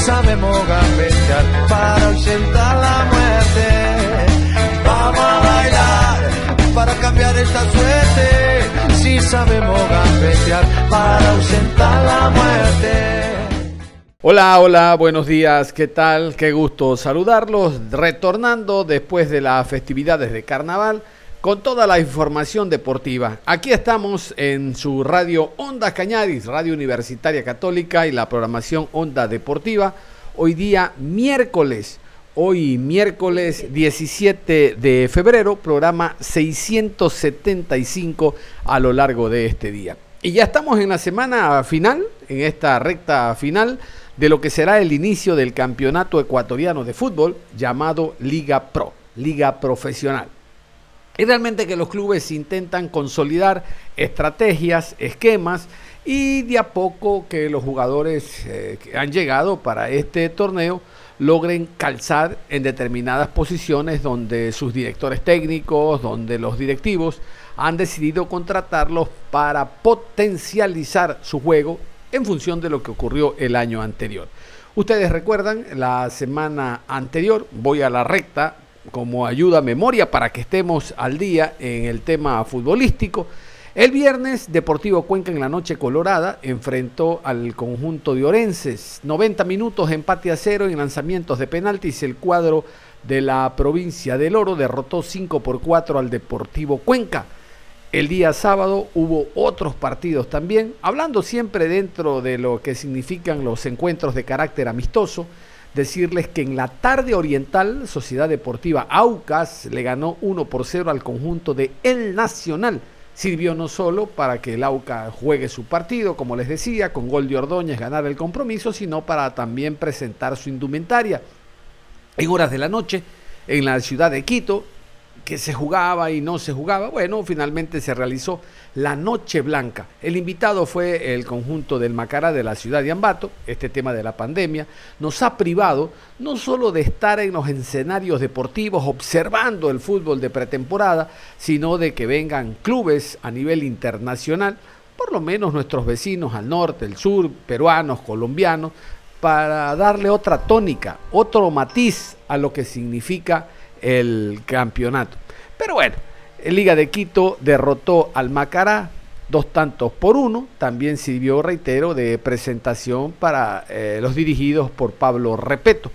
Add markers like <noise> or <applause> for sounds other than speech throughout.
Sabemos gambetear para ausentar la muerte. Vamos a bailar para cambiar esta suerte. Si sabemos gambetear para ausentar la muerte. Hola, hola, buenos días, ¿qué tal? Qué gusto saludarlos. Retornando después de las festividades de carnaval con toda la información deportiva. Aquí estamos en su radio Onda Cañaris, Radio Universitaria Católica y la programación Onda Deportiva. Hoy día miércoles, hoy miércoles 17 de febrero, programa 675 a lo largo de este día. Y ya estamos en la semana final, en esta recta final de lo que será el inicio del campeonato ecuatoriano de fútbol llamado Liga Pro, Liga Profesional. Es realmente que los clubes intentan consolidar estrategias, esquemas y de a poco que los jugadores eh, que han llegado para este torneo logren calzar en determinadas posiciones donde sus directores técnicos, donde los directivos han decidido contratarlos para potencializar su juego en función de lo que ocurrió el año anterior. Ustedes recuerdan, la semana anterior, voy a la recta como ayuda a memoria para que estemos al día en el tema futbolístico. El viernes, Deportivo Cuenca en la noche colorada enfrentó al conjunto de Orenses. 90 minutos, empate a cero en lanzamientos de penaltis. El cuadro de la provincia del Oro derrotó 5 por 4 al Deportivo Cuenca. El día sábado hubo otros partidos también, hablando siempre dentro de lo que significan los encuentros de carácter amistoso decirles que en la tarde oriental, Sociedad Deportiva Aucas le ganó 1 por 0 al conjunto de El Nacional. Sirvió no solo para que el Aucas juegue su partido, como les decía, con gol de Ordóñez ganar el compromiso, sino para también presentar su indumentaria. En horas de la noche, en la ciudad de Quito, que se jugaba y no se jugaba, bueno, finalmente se realizó la Noche Blanca. El invitado fue el conjunto del Macará de la ciudad de Ambato. Este tema de la pandemia nos ha privado no solo de estar en los escenarios deportivos observando el fútbol de pretemporada, sino de que vengan clubes a nivel internacional, por lo menos nuestros vecinos al norte, el sur, peruanos, colombianos, para darle otra tónica, otro matiz a lo que significa el campeonato. Pero bueno, Liga de Quito derrotó al Macará dos tantos por uno. También sirvió, reitero, de presentación para eh, los dirigidos por Pablo Repeto.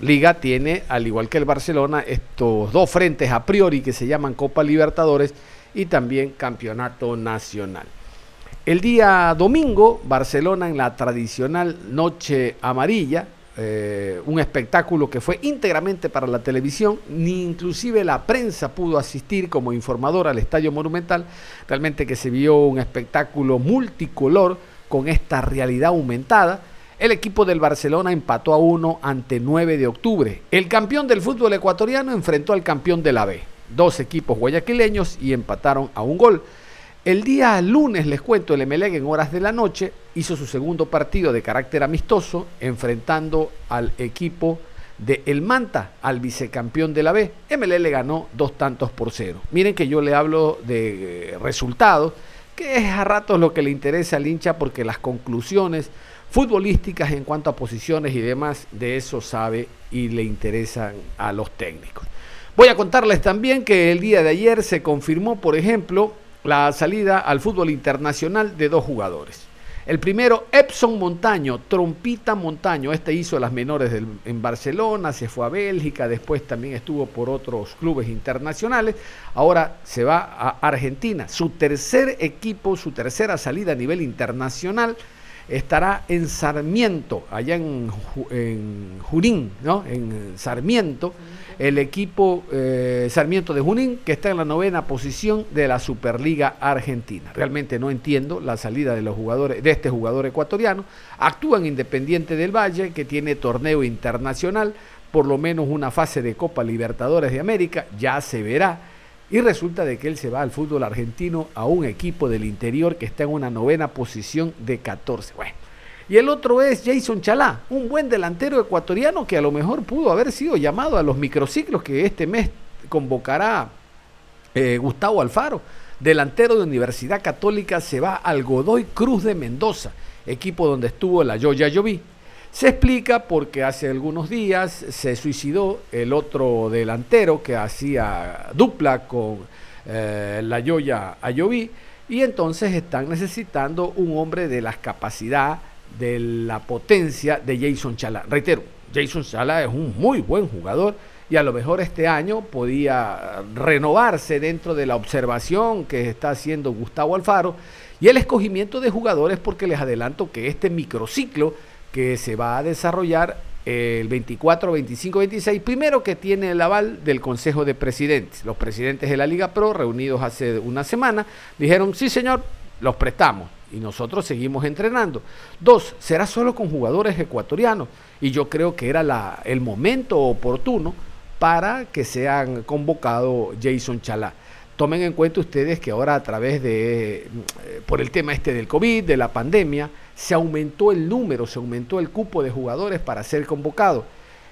Liga tiene, al igual que el Barcelona, estos dos frentes a priori que se llaman Copa Libertadores y también Campeonato Nacional. El día domingo, Barcelona en la tradicional Noche Amarilla, eh, un espectáculo que fue íntegramente para la televisión, ni inclusive la prensa pudo asistir como informador al Estadio Monumental, realmente que se vio un espectáculo multicolor con esta realidad aumentada. El equipo del Barcelona empató a uno ante 9 de octubre. El campeón del fútbol ecuatoriano enfrentó al campeón de la B. Dos equipos guayaquileños y empataron a un gol. El día lunes, les cuento, el MLEG en horas de la noche hizo su segundo partido de carácter amistoso, enfrentando al equipo de El Manta, al vicecampeón de la B. MLE le ganó dos tantos por cero. Miren que yo le hablo de eh, resultados, que es a ratos lo que le interesa al hincha, porque las conclusiones futbolísticas en cuanto a posiciones y demás, de eso sabe y le interesan a los técnicos. Voy a contarles también que el día de ayer se confirmó, por ejemplo, la salida al fútbol internacional de dos jugadores. El primero, Epson Montaño, Trompita Montaño. Este hizo las menores en Barcelona, se fue a Bélgica, después también estuvo por otros clubes internacionales. Ahora se va a Argentina. Su tercer equipo, su tercera salida a nivel internacional estará en Sarmiento, allá en, Junín, ¿no? En Sarmiento, el equipo eh, Sarmiento de Junín, que está en la novena posición de la Superliga Argentina. Realmente no entiendo la salida de los jugadores, de este jugador ecuatoriano. Actúa en Independiente del Valle, que tiene torneo internacional, por lo menos una fase de Copa Libertadores de América, ya se verá. Y resulta de que él se va al fútbol argentino a un equipo del interior que está en una novena posición de 14. Bueno. Y el otro es Jason Chalá, un buen delantero ecuatoriano que a lo mejor pudo haber sido llamado a los microciclos que este mes convocará eh, Gustavo Alfaro. Delantero de Universidad Católica se va al Godoy Cruz de Mendoza, equipo donde estuvo la Yoya Lloví. Se explica porque hace algunos días se suicidó el otro delantero que hacía dupla con eh, la Yoya Ayoví y entonces están necesitando un hombre de las capacidades, de la potencia de Jason Chala. Reitero, Jason Chala es un muy buen jugador y a lo mejor este año podía renovarse dentro de la observación que está haciendo Gustavo Alfaro y el escogimiento de jugadores porque les adelanto que este microciclo que se va a desarrollar el 24, 25, 26, primero que tiene el aval del Consejo de Presidentes. Los presidentes de la Liga Pro, reunidos hace una semana, dijeron, sí señor, los prestamos y nosotros seguimos entrenando. Dos, será solo con jugadores ecuatorianos y yo creo que era la, el momento oportuno para que sean convocado Jason Chalá. Tomen en cuenta ustedes que ahora a través de, eh, por el tema este del COVID, de la pandemia, se aumentó el número, se aumentó el cupo de jugadores para ser convocado.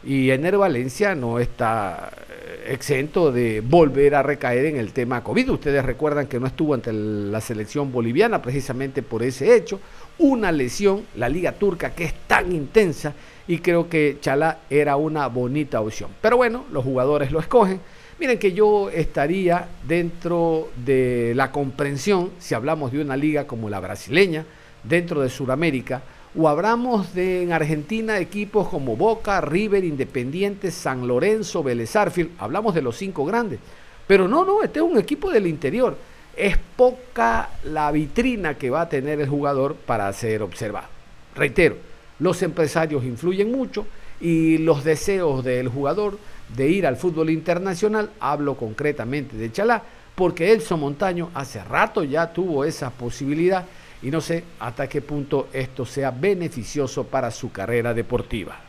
Y Ener Valencia no está eh, exento de volver a recaer en el tema COVID. Ustedes recuerdan que no estuvo ante la selección boliviana precisamente por ese hecho. Una lesión, la liga turca que es tan intensa y creo que Chalá era una bonita opción. Pero bueno, los jugadores lo escogen. Miren que yo estaría dentro de la comprensión si hablamos de una liga como la brasileña, dentro de Sudamérica, o hablamos de en Argentina equipos como Boca, River, Independiente, San Lorenzo, Vélez hablamos de los cinco grandes. Pero no, no, este es un equipo del interior. Es poca la vitrina que va a tener el jugador para ser observado. Reitero, los empresarios influyen mucho y los deseos del jugador de ir al fútbol internacional, hablo concretamente de Chalá, porque Elson Montaño hace rato ya tuvo esa posibilidad y no sé hasta qué punto esto sea beneficioso para su carrera deportiva.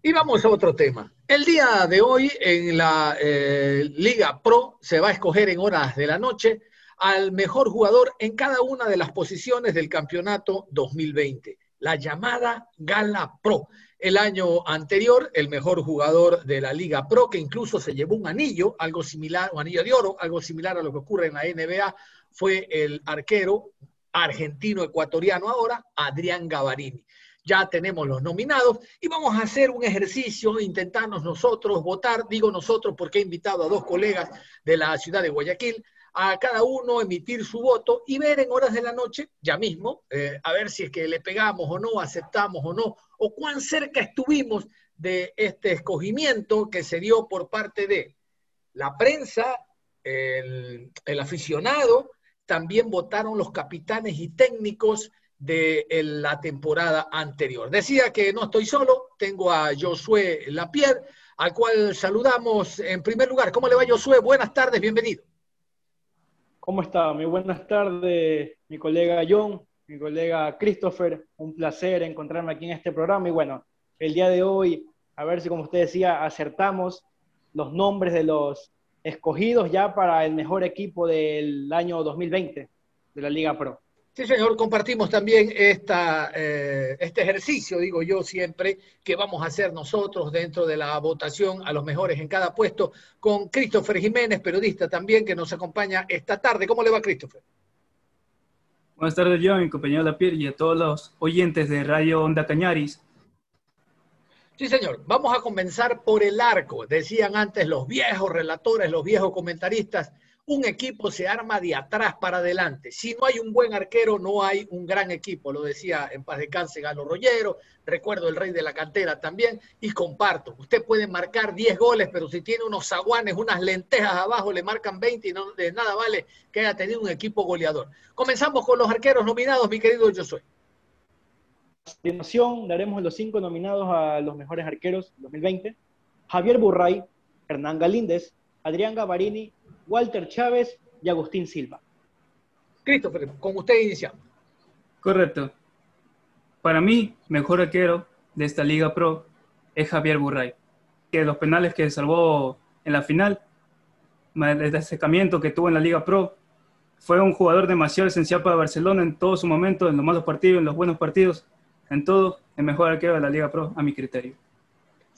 Y vamos a otro tema. El día de hoy en la eh, Liga Pro se va a escoger en horas de la noche al mejor jugador en cada una de las posiciones del campeonato 2020, la llamada Gala Pro. El año anterior, el mejor jugador de la Liga Pro, que incluso se llevó un anillo, algo similar, un anillo de oro, algo similar a lo que ocurre en la NBA, fue el arquero argentino-ecuatoriano ahora, Adrián Gavarini. Ya tenemos los nominados y vamos a hacer un ejercicio, intentarnos nosotros votar, digo nosotros porque he invitado a dos colegas de la ciudad de Guayaquil, a cada uno emitir su voto y ver en horas de la noche, ya mismo, eh, a ver si es que le pegamos o no, aceptamos o no, o cuán cerca estuvimos de este escogimiento que se dio por parte de la prensa, el, el aficionado, también votaron los capitanes y técnicos de la temporada anterior. Decía que no estoy solo, tengo a Josué Lapierre, al cual saludamos en primer lugar. ¿Cómo le va Josué? Buenas tardes, bienvenido. ¿Cómo está? Muy buenas tardes, mi colega John, mi colega Christopher. Un placer encontrarme aquí en este programa. Y bueno, el día de hoy, a ver si, como usted decía, acertamos los nombres de los escogidos ya para el mejor equipo del año 2020 de la Liga Pro. Sí, señor, compartimos también esta, eh, este ejercicio, digo yo siempre, que vamos a hacer nosotros dentro de la votación a los mejores en cada puesto, con Christopher Jiménez, periodista también, que nos acompaña esta tarde. ¿Cómo le va, Christopher? Buenas tardes, yo, mi compañero Lapierre, y a todos los oyentes de Radio Onda Cañaris. Sí, señor. Vamos a comenzar por el arco. Decían antes los viejos relatores, los viejos comentaristas. Un equipo se arma de atrás para adelante. Si no hay un buen arquero, no hay un gran equipo. Lo decía en paz de Galo Rollero, recuerdo el rey de la cantera también, y comparto. Usted puede marcar 10 goles, pero si tiene unos zaguanes, unas lentejas abajo, le marcan 20 y de nada vale que haya tenido un equipo goleador. Comenzamos con los arqueros nominados, mi querido Yo Soy. A continuación, daremos los cinco nominados a los mejores arqueros 2020. Javier Burray, Hernán Galíndez, Adrián Gavarini, Walter Chávez y Agustín Silva. Christopher, con usted iniciamos. Correcto. Para mí, mejor arquero de esta Liga Pro es Javier Burray, que los penales que salvó en la final, el destacamiento que tuvo en la Liga Pro, fue un jugador demasiado esencial para Barcelona en todo su momento, en los malos partidos, en los buenos partidos, en todo, el mejor arquero de la Liga Pro, a mi criterio.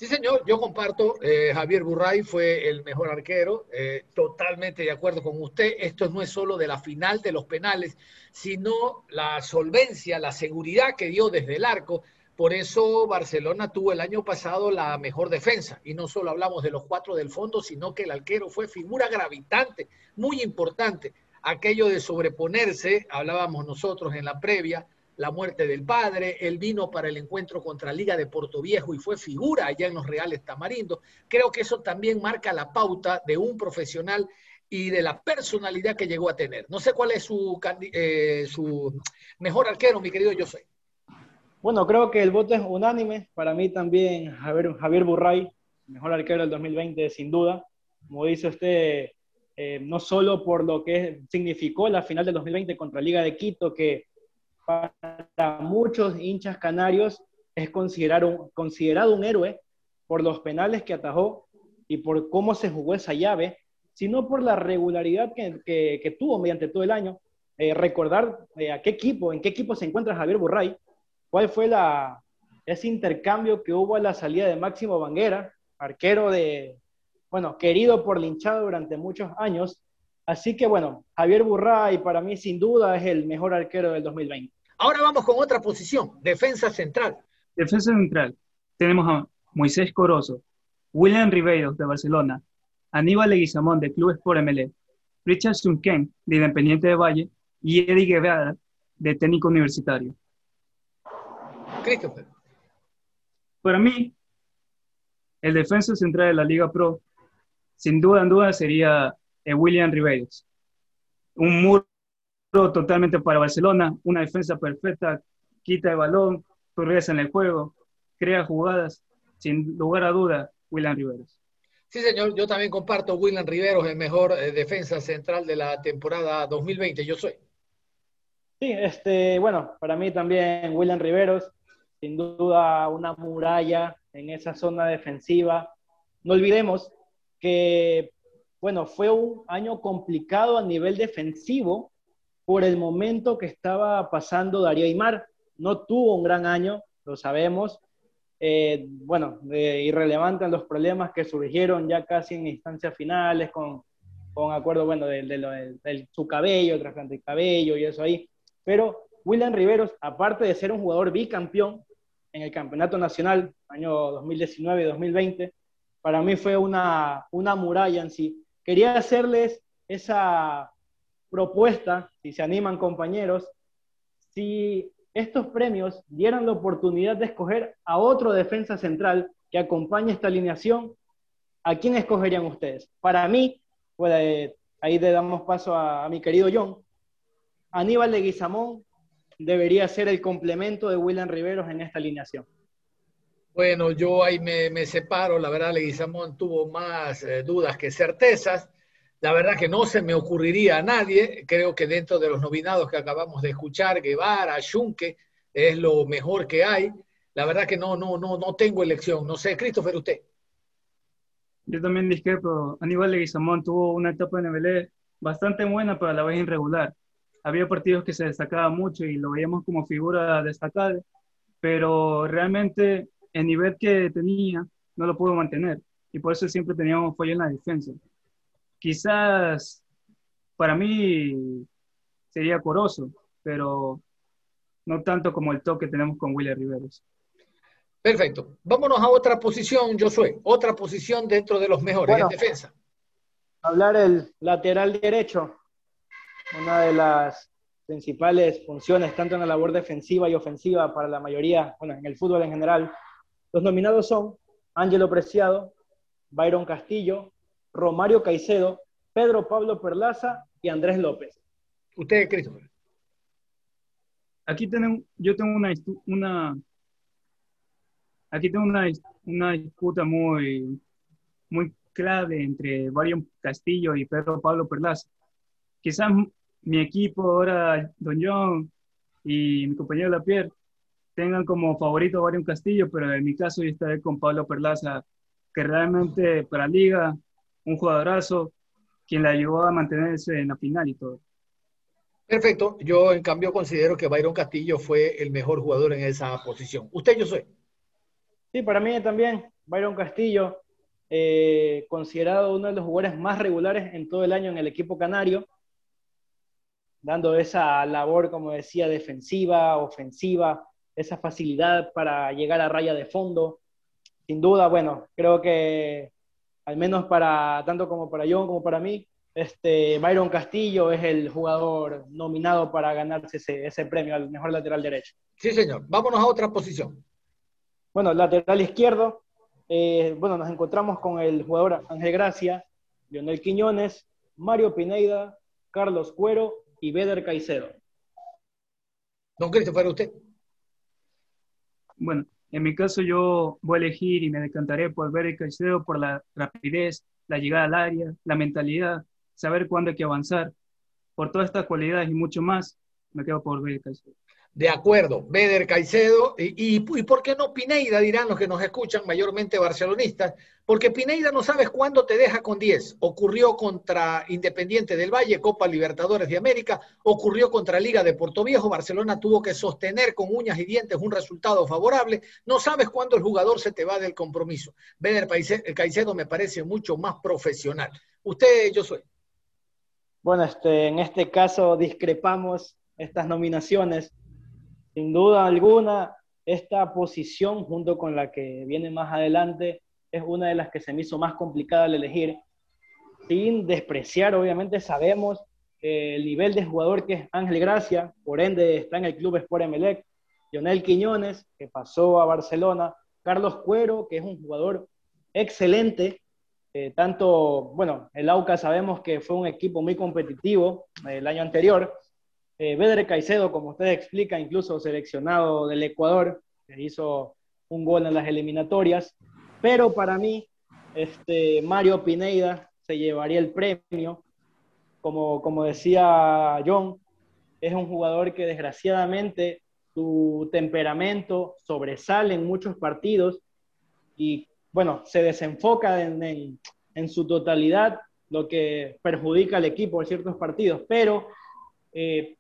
Sí, señor, yo comparto. Eh, Javier Burray fue el mejor arquero. Eh, totalmente de acuerdo con usted. Esto no es solo de la final de los penales, sino la solvencia, la seguridad que dio desde el arco. Por eso Barcelona tuvo el año pasado la mejor defensa. Y no solo hablamos de los cuatro del fondo, sino que el arquero fue figura gravitante, muy importante. Aquello de sobreponerse, hablábamos nosotros en la previa, la muerte del padre, él vino para el encuentro contra Liga de Puerto Viejo y fue figura allá en los Reales Tamarindo. Creo que eso también marca la pauta de un profesional y de la personalidad que llegó a tener. No sé cuál es su, eh, mejor arquero, mi querido José. Bueno, creo que el voto es unánime. Para mí también Javier, Javier Burray, mejor arquero del 2020, sin duda. Como dice usted, eh, no solo por lo que significó la final del 2020 contra Liga de Quito, que para muchos hinchas canarios es considerado, un héroe por los penales que atajó y por cómo se jugó esa llave, sino por la regularidad que, tuvo mediante todo el año. Eh, recordar eh, a qué equipo, en qué equipo se encuentra Javier Burray, cuál fue ese intercambio que hubo a la salida de Máximo Banguera, arquero de, bueno, querido por linchado durante muchos años. Así que bueno, Javier Burray para mí sin duda es el mejor arquero del 2020. Ahora vamos con otra posición, defensa central. Defensa central. Tenemos a Moisés Corozo, William Ribeiro de Barcelona, Aníbal Leguizamón de Club Sport MLE, Richard Sunken de Independiente de Valle y Eddie Guevara de Técnico Universitario. Christopher. Para mí, el defensa central de la Liga Pro, sin duda en duda, sería eh, William Ribeiro. Un muro totalmente para Barcelona, una defensa perfecta, quita el balón, progresa en el juego, crea jugadas, sin lugar a duda, William Riveros. Sí, señor, yo también comparto William Riveros, el mejor eh, defensa central de la temporada 2020, yo soy. Sí, este, bueno, para mí también William Riveros, sin duda una muralla en esa zona defensiva. No olvidemos que, bueno, fue un año complicado a nivel defensivo por el momento que estaba pasando Darío Aymar. No tuvo un gran año, lo sabemos. Eh, bueno, irrelevante en los problemas que surgieron ya casi en instancias finales con, con acuerdo, bueno, de, su cabello, trasplante de cabello y eso ahí. Pero William Riveros, aparte de ser un jugador bicampeón en el Campeonato Nacional, año 2019 y 2020, para mí fue una, una muralla en sí. Quería hacerles esa propuesta, si se animan compañeros, si estos premios dieran la oportunidad de escoger a otro defensa central que acompañe esta alineación, ¿a quién escogerían ustedes? Para mí, pues, ahí le damos paso a, mi querido John. Aníbal de Guizamón debería ser el complemento de William Riveros en esta alineación. Bueno, yo ahí me, separo, la verdad, Leguizamón tuvo más eh, dudas que certezas. La verdad que no se me ocurriría a nadie. Creo que dentro de los nominados que acabamos de escuchar, Guevara, Schunke, es lo mejor que hay. La verdad que no, no, no, no tengo elección. No sé, Christopher, usted. Yo también discrepo. Aníbal Leguizamón tuvo una etapa en MLE bastante buena, pero a la vez irregular. Había partidos que se destacaban mucho y lo veíamos como figura destacada, pero realmente el nivel que tenía no lo pudo mantener y por eso siempre teníamos fallo en la defensa quizás para mí sería coroso, pero no tanto como el toque que tenemos con William Riveros. Perfecto. Vámonos a otra posición, Josué. Otra posición dentro de los mejores en defensa. hablar el lateral derecho, una de las principales funciones, tanto en la labor defensiva y ofensiva para la mayoría, bueno, en el fútbol en general. Los nominados son Ángelo Preciado, Byron Castillo, Romario Caicedo, Pedro Pablo Perlaza y Andrés López. Usted, Christopher. Aquí tenemos, yo tengo una, una aquí tengo una, una disputa muy, muy clave entre Byron Castillo y Pedro Pablo Perlaza. Quizás mi equipo ahora, Don John y mi compañero Lapierre, tengan como favorito a Castillo, pero en mi caso yo estaré con Pablo Perlaza, que realmente para Liga, un jugadorazo, quien le ayudó a mantenerse en la final y todo. Perfecto. Yo, en cambio, considero que Byron Castillo fue el mejor jugador en esa posición. ¿Usted, yo soy? Sí, para mí también. Byron Castillo, eh, considerado uno de los jugadores más regulares en todo el año en el equipo canario, dando esa labor, como decía, defensiva, ofensiva, esa facilidad para llegar a raya de fondo. Sin duda, bueno, creo que al menos para tanto como para John como para mí, este, Byron Castillo es el jugador nominado para ganarse ese, premio al mejor lateral derecho. Sí, señor. Vámonos a otra posición. Bueno, lateral izquierdo. Eh, bueno, nos encontramos con el jugador Ángel Gracia, Lionel Quiñones, Mario Pineida, Carlos Cuero y Beder Caicedo. Don Christopher, usted. Bueno, en mi caso yo voy a elegir y me decantaré por Beder Caicedo por la rapidez, la llegada al área, la mentalidad, saber cuándo hay que avanzar. Por todas estas cualidades y mucho más, me quedo por Beder Caicedo. De acuerdo, Beder Caicedo y, y, por qué no Pineida, dirán los que nos escuchan, mayormente barcelonistas, porque Pineida no sabes cuándo te deja con 10. Ocurrió contra Independiente del Valle, Copa Libertadores de América, ocurrió contra Liga de Puerto Viejo, Barcelona tuvo que sostener con uñas y dientes un resultado favorable. No sabes cuándo el jugador se te va del compromiso. Beder Caicedo me parece mucho más profesional. Usted, yo soy. Bueno, este, en este caso discrepamos estas nominaciones sin duda alguna, esta posición, junto con la que viene más adelante, es una de las que se me hizo más complicada al elegir. Sin despreciar, obviamente, sabemos el nivel de jugador que es Ángel Gracia, por ende está en el club Sport Emelec, Lionel Quiñones, que pasó a Barcelona, Carlos Cuero, que es un jugador excelente, eh, tanto, bueno, el AUCA sabemos que fue un equipo muy competitivo eh, el año anterior, eh, Caicedo, como usted explica, incluso seleccionado del Ecuador, que hizo un gol en las eliminatorias. Pero para mí, este, Mario Pineida se llevaría el premio. Como, como decía John, es un jugador que desgraciadamente su temperamento sobresale en muchos partidos y, bueno, se desenfoca en, en su totalidad, lo que perjudica al equipo en ciertos partidos. Pero eh,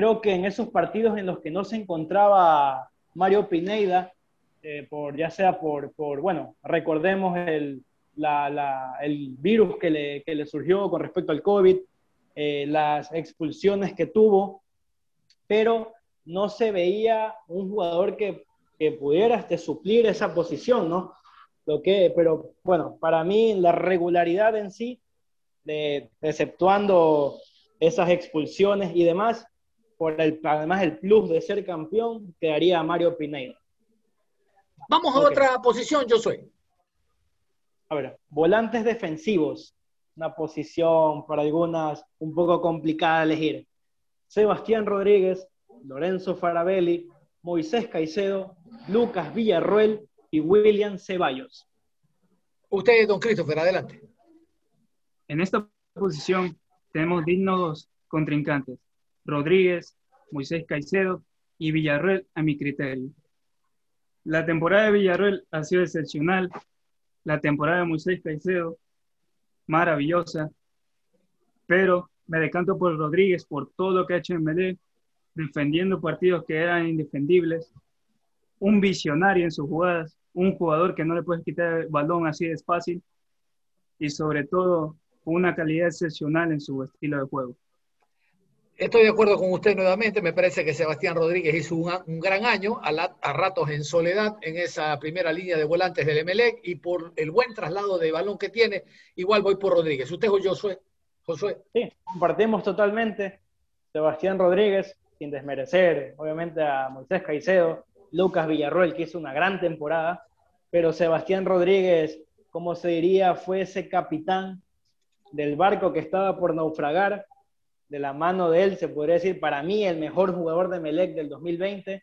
creo que en esos partidos en los que no se encontraba Mario Pineida, eh, por, ya sea por, por bueno, recordemos el, la, el virus que le, que le, surgió con respecto al COVID, eh, las expulsiones que tuvo, pero no se veía un jugador que, que pudiera este, suplir esa posición, ¿no? Lo que, pero bueno, para mí la regularidad en sí, de, exceptuando esas expulsiones y demás, por el, además el plus de ser campeón, quedaría Mario Pinedo. Vamos a otra posición, yo soy. A ver, volantes defensivos. Una posición para algunas un poco complicada de elegir. Sebastián Rodríguez, Lorenzo Farabelli, Moisés Caicedo, Lucas Villarruel y William Ceballos. Usted, don Christopher, adelante. En esta posición tenemos dignos contrincantes. Rodríguez, Moisés Caicedo y Villarreal a mi criterio. La temporada de Villarreal ha sido excepcional. La temporada de Moisés Caicedo, maravillosa. Pero me decanto por Rodríguez por todo lo que ha hecho en Medellín, defendiendo partidos que eran indefendibles. Un visionario en sus jugadas, un jugador que no le puedes quitar el balón así de fácil. Y sobre todo, una calidad excepcional en su estilo de juego. Estoy de acuerdo con usted nuevamente. Me parece que Sebastián Rodríguez hizo un, gran año, a, ratos en soledad, en esa primera línea de volantes del Emelec y por el buen traslado de balón que tiene, igual voy por Rodríguez. ¿Usted o Josué? Josué. Sí, compartimos totalmente. Sebastián Rodríguez, sin desmerecer, obviamente, a Moisés Caicedo, Lucas Villarroel, que hizo una gran temporada, pero Sebastián Rodríguez, como se diría, fue ese capitán del barco que estaba por naufragar de la mano de él, se podría decir, para mí, el mejor jugador de Melec del 2020.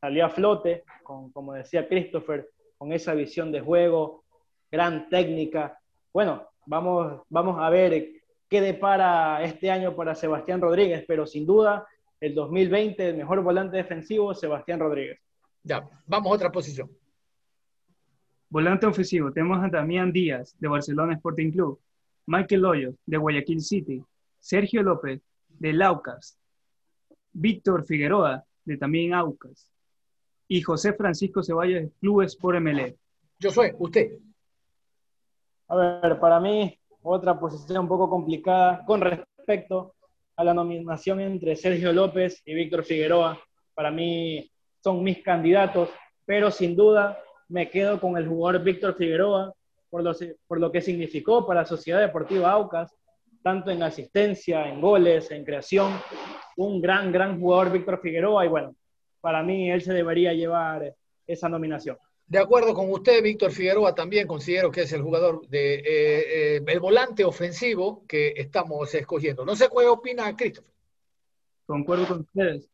Salió a flote, con, como decía Christopher, con esa visión de juego, gran técnica. Bueno, vamos, vamos a ver qué depara este año para Sebastián Rodríguez, pero sin duda, el 2020, el mejor volante defensivo, Sebastián Rodríguez. Ya, vamos a otra posición. Volante ofensivo, tenemos a Damián Díaz, de Barcelona Sporting Club, Michael Hoyos, de Guayaquil City, Sergio López, de Laucas, Víctor Figueroa, de también Aucas, y José Francisco Ceballos, de Clubes por MLE. Yo soy, usted. A ver, para mí, otra posición un poco complicada con respecto a la nominación entre Sergio López y Víctor Figueroa. Para mí son mis candidatos, pero sin duda me quedo con el jugador Víctor Figueroa por lo, por lo que significó para la Sociedad Deportiva Aucas, tanto en asistencia, en goles, en creación. Un gran, gran jugador, Víctor Figueroa, y bueno, para mí él se debería llevar esa nominación. De acuerdo con usted, Víctor Figueroa, también considero que es el jugador de eh, eh, el volante ofensivo que estamos escogiendo. No sé cuál opina Christopher. Concuerdo con ustedes.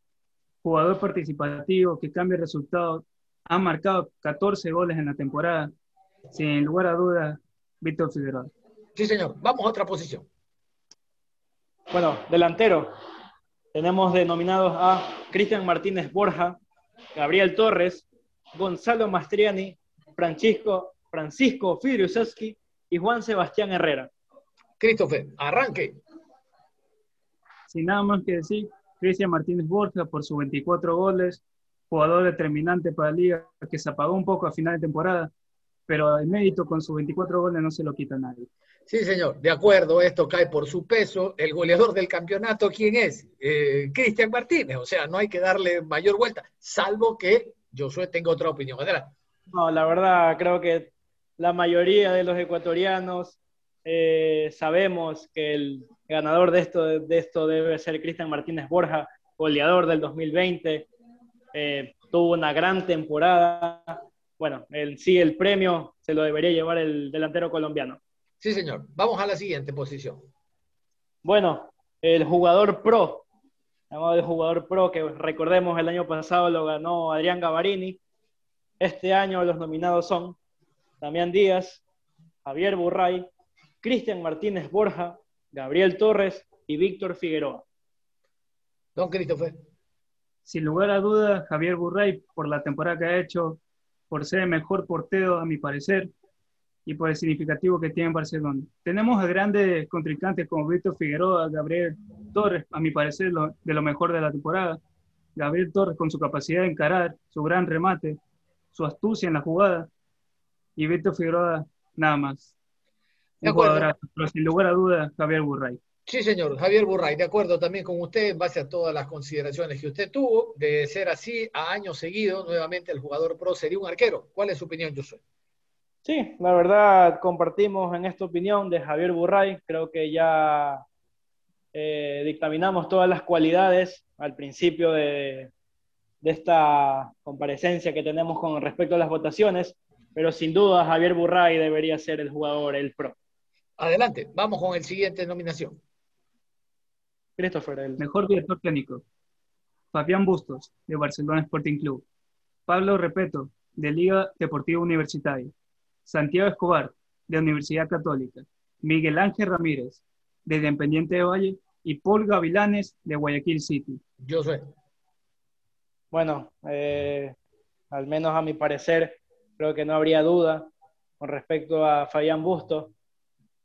Jugador participativo que cambia resultados. Ha marcado 14 goles en la temporada. Sin lugar a dudas, Víctor Figueroa. Sí, señor. Vamos a otra posición. Bueno, delantero. Tenemos denominados a Cristian Martínez Borja, Gabriel Torres, Gonzalo Mastriani, Francisco, Francisco Fidriusewski y Juan Sebastián Herrera. Christopher, arranque. Sin nada más que decir, Cristian Martínez Borja por sus 24 goles, jugador determinante para la liga, que se apagó un poco a final de temporada, pero el mérito con sus 24 goles no se lo quita nadie. Sí, señor, de acuerdo, esto cae por su peso. El goleador del campeonato, ¿quién es? Eh, Cristian Martínez, o sea, no hay que darle mayor vuelta, salvo que Josué tenga otra opinión. Adelante. No, la verdad, creo que la mayoría de los ecuatorianos eh, sabemos que el ganador de esto, de esto debe ser Cristian Martínez Borja, goleador del 2020. Eh, tuvo una gran temporada. Bueno, el, sí, el premio se lo debería llevar el delantero colombiano. Sí, señor. Vamos a la siguiente posición. Bueno, el jugador pro, llamado el jugador pro, que recordemos el año pasado lo ganó Adrián Gavarini. Este año los nominados son Damián Díaz, Javier Burray, Cristian Martínez Borja, Gabriel Torres y Víctor Figueroa. Don Christopher. Sin lugar a dudas, Javier Burray, por la temporada que ha hecho, por ser el mejor portero, a mi parecer, y por el significativo que tiene en Barcelona. Tenemos a grandes contrincantes como Víctor Figueroa, Gabriel Torres, a mi parecer, de lo mejor de la temporada. Gabriel Torres con su capacidad de encarar, su gran remate, su astucia en la jugada. Y Víctor Figueroa, nada más. Un jugador, pero sin lugar a dudas, Javier Burray. Sí, señor, Javier Burray, de acuerdo también con usted en base a todas las consideraciones que usted tuvo. De ser así, a años seguidos, nuevamente el jugador pro sería un arquero. ¿Cuál es su opinión, Josué? Sí, la verdad compartimos en esta opinión de Javier Burray. Creo que ya eh, dictaminamos todas las cualidades al principio de, esta comparecencia que tenemos con respecto a las votaciones, pero sin duda Javier Burray debería ser el jugador, el pro. Adelante, vamos con el siguiente nominación. Christopher. El... Mejor director técnico. Fabián Bustos, de Barcelona Sporting Club. Pablo Repeto, de Liga Deportiva Universitaria. Santiago Escobar, de Universidad Católica, Miguel Ángel Ramírez, de Independiente de Valle, y Paul Gavilanes, de Guayaquil City. Yo sé. Bueno, eh, al menos a mi parecer, creo que no habría duda con respecto a Fabián Busto,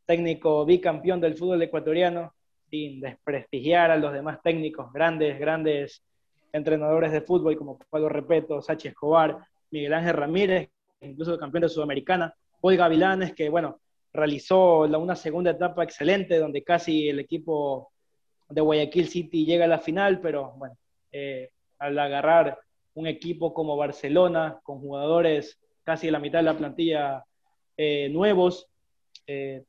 técnico bicampeón del fútbol ecuatoriano, sin desprestigiar a los demás técnicos, grandes, grandes entrenadores de fútbol como Pablo Repeto, Sachi Escobar, Miguel Ángel Ramírez, incluso campeón de Sudamericana, Paul Gavilanes, que bueno, realizó una segunda etapa excelente, donde casi el equipo de Guayaquil City llega a la final, pero bueno, eh, al agarrar un equipo como Barcelona, con jugadores casi la mitad de la plantilla eh, nuevos, eh,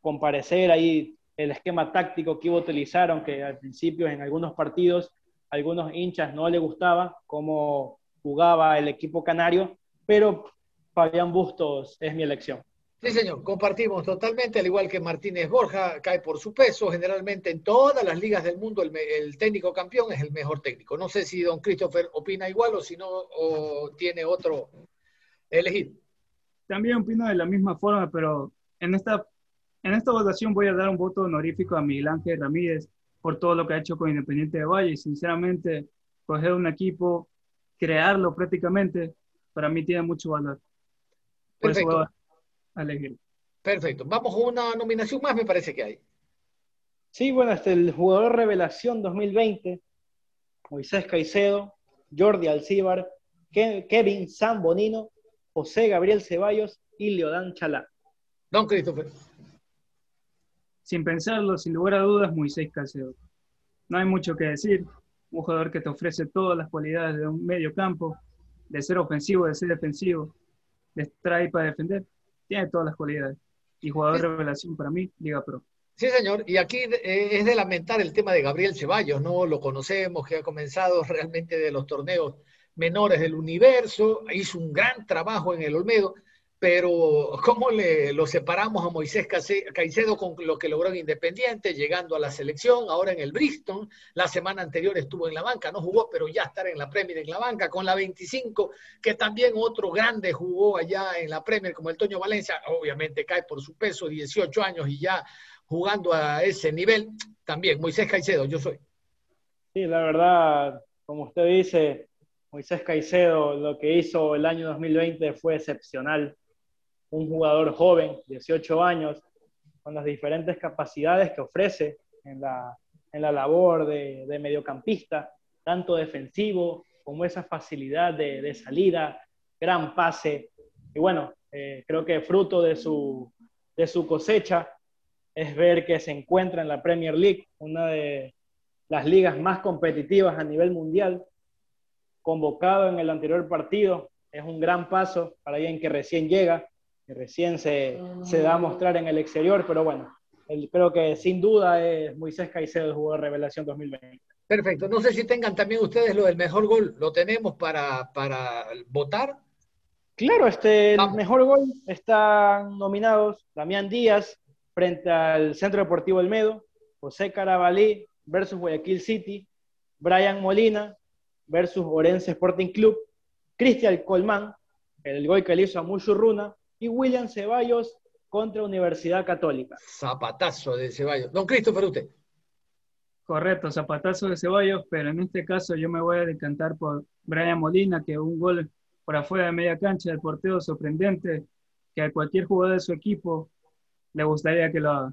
comparecer ahí el esquema táctico que iba a utilizar, aunque al principio en algunos partidos algunos hinchas no le gustaba cómo jugaba el equipo canario, pero Fabián Bustos es mi elección. Sí, señor, compartimos totalmente, al igual que Martínez Borja, cae por su peso. Generalmente en todas las ligas del mundo el, técnico campeón es el mejor técnico. No sé si don Christopher opina igual o si no, o tiene otro elegido. También opino de la misma forma, pero en esta, en esta votación voy a dar un voto honorífico a Miguel Ángel Ramírez por todo lo que ha hecho con Independiente de Valle. Y sinceramente, coger un equipo, crearlo prácticamente, para mí tiene mucho valor. Perfecto elegir. Perfecto. Vamos a una nominación más, me parece que hay. Sí, bueno, este, el jugador revelación 2020, Moisés Caicedo, Jordi Alcíbar, Kevin San Bonino, José Gabriel Ceballos y Leodán Chalá. Don Christopher. Sin pensarlo, sin lugar a dudas, Moisés Caicedo. No hay mucho que decir. Un jugador que te ofrece todas las cualidades de un medio campo, de ser ofensivo, de ser defensivo, de trae para defender tiene todas las cualidades. Y jugador de revelación para mí, Liga Pro. Sí, señor. Y aquí eh, es de lamentar el tema de Gabriel Ceballos, ¿no? Lo conocemos, que ha comenzado <laughs> realmente de los torneos menores del universo, hizo un gran trabajo en el Olmedo, pero ¿cómo le, lo separamos a Moisés Caicedo con lo que logró en Independiente, llegando a la selección, ahora en el Bristol, la semana anterior estuvo en la banca, no jugó, pero ya estar en la Premier en la banca, con la 25, que también otro grande jugó allá en la Premier, como el Toño Valencia, obviamente cae por su peso, 18 años y ya jugando a ese nivel, también Moisés Caicedo, yo soy. Sí, la verdad, como usted dice, Moisés Caicedo, lo que hizo el año 2020 fue excepcional un jugador joven, 18 años, con las diferentes capacidades que ofrece en la, en la labor de, mediocampista, tanto defensivo como esa facilidad de, de salida, gran pase. Y bueno, eh, creo que fruto de su, de su cosecha es ver que se encuentra en la Premier League, una de las ligas más competitivas a nivel mundial, convocado en el anterior partido, es un gran paso para alguien que recién llega, que recién se, se, da a mostrar en el exterior, pero bueno, el, creo que sin duda es Moisés Caicedo el jugador Revelación 2020. Perfecto. No sé si tengan también ustedes lo del mejor gol. ¿Lo tenemos para, para votar? Claro, este, el mejor gol están nominados Damián Díaz frente al Centro Deportivo Olmedo, José Carabalí versus Guayaquil City, Brian Molina versus Orense Sporting Club, Cristian Colmán, el gol que le hizo a Mushurruna, y William Ceballos contra Universidad Católica. Zapatazo de Ceballos. Don Christopher, usted. Correcto, zapatazo de Ceballos, pero en este caso yo me voy a decantar por Brian Molina, que un gol por afuera de media cancha del portero sorprendente, que a cualquier jugador de su equipo le gustaría que lo haga.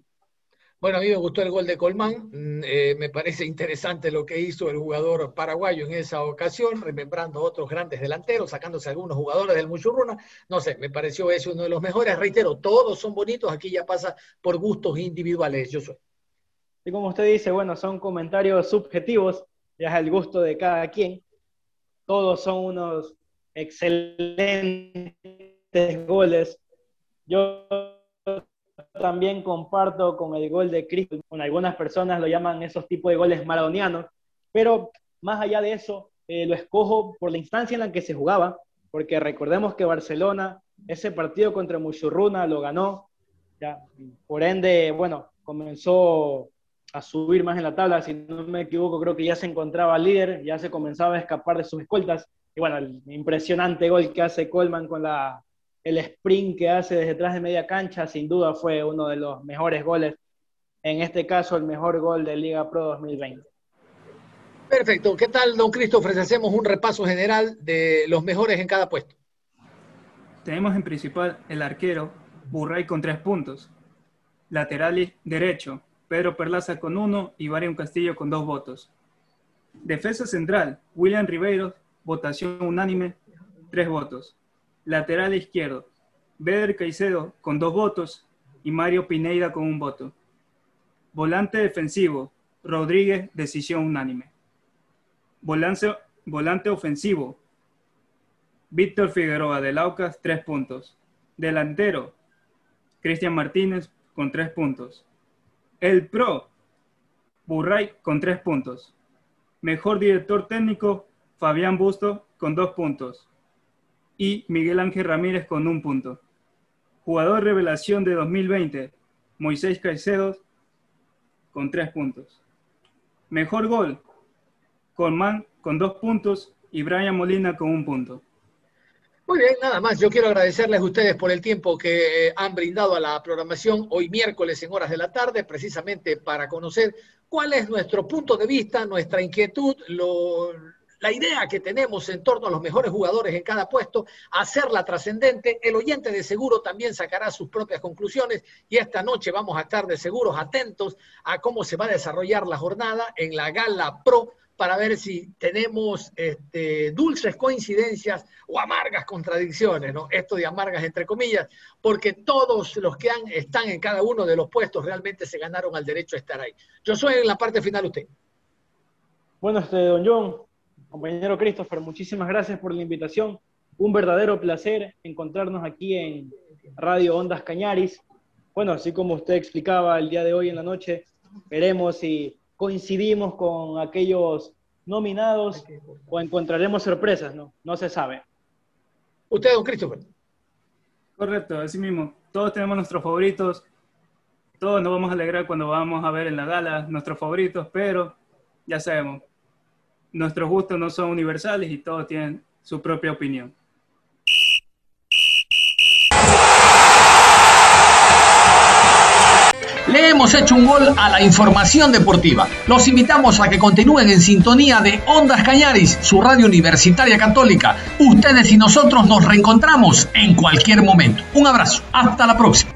Bueno, a mí me gustó el gol de Colmán. Mm, eh, me parece interesante lo que hizo el jugador paraguayo en esa ocasión, remembrando otros grandes delanteros, sacándose algunos jugadores del Muchurruna. No sé, me pareció ese uno de los mejores. Reitero, todos son bonitos. Aquí ya pasa por gustos individuales. Yo soy. Y como usted dice, bueno, son comentarios subjetivos, ya es el gusto de cada quien. Todos son unos excelentes goles. Yo también comparto con el gol de Cristo. Con algunas personas lo llaman esos tipos de goles maradonianos, pero más allá de eso, eh, lo escojo por la instancia en la que se jugaba, porque recordemos que Barcelona, ese partido contra Muchurruna lo ganó, ya, por ende, bueno, comenzó a subir más en la tabla, si no me equivoco, creo que ya se encontraba líder, ya se comenzaba a escapar de sus escoltas, y bueno, el impresionante gol que hace Colman con la el sprint que hace desde detrás de media cancha, sin duda fue uno de los mejores goles. En este caso, el mejor gol de Liga Pro 2020. Perfecto. ¿Qué tal, don Christopher? Hacemos un repaso general de los mejores en cada puesto. Tenemos en principal el arquero, Burray con tres puntos. Lateral derecho, Pedro Perlaza con uno y Varian Castillo con dos votos. Defensa central, William Ribeiro, votación unánime, tres votos lateral izquierdo, Beder Caicedo con dos votos y Mario Pineida con un voto. Volante defensivo, Rodríguez, decisión unánime. Volante, volante ofensivo, Víctor Figueroa del Aucas, tres puntos. Delantero, Cristian Martínez con tres puntos. El Pro, Burray con tres puntos. Mejor director técnico, Fabián Busto con dos puntos. Y Miguel Ángel Ramírez con un punto. Jugador revelación de 2020, Moisés Caicedo con tres puntos. Mejor gol, Colman con dos puntos y Brian Molina con un punto. Muy bien, nada más. Yo quiero agradecerles a ustedes por el tiempo que eh, han brindado a la programación hoy miércoles en horas de la tarde, precisamente para conocer cuál es nuestro punto de vista, nuestra inquietud, la idea que tenemos en torno a los mejores jugadores en cada puesto, hacerla trascendente. El oyente de seguro también sacará sus propias conclusiones y esta noche vamos a estar de seguros atentos a cómo se va a desarrollar la jornada en la Gala Pro para ver si tenemos este, dulces coincidencias o amargas contradicciones, ¿no? Esto de amargas entre comillas, porque todos los que están en cada uno de los puestos realmente se ganaron al derecho a estar ahí. Yo soy en la parte final usted. Bueno, este, don John, compañero Christopher, muchísimas gracias por la invitación. Un verdadero placer encontrarnos aquí en Radio Ondas Cañaris. Bueno, así como usted explicaba el día de hoy en la noche, veremos si coincidimos con aquellos nominados o encontraremos sorpresas, ¿no? No se sabe. Usted, don Christopher. Correcto, así mismo. Todos tenemos nuestros favoritos. Todos nos vamos a alegrar cuando vamos a ver en la gala nuestros favoritos, pero ya sabemos, nuestros gustos no son universales y todos tienen su propia opinión. Le hemos hecho un gol a la información deportiva. Los invitamos a que continúen en sintonía de Ondas Cañaris, su radio universitaria católica. Ustedes y nosotros nos reencontramos en cualquier momento. Un abrazo. Hasta la próxima.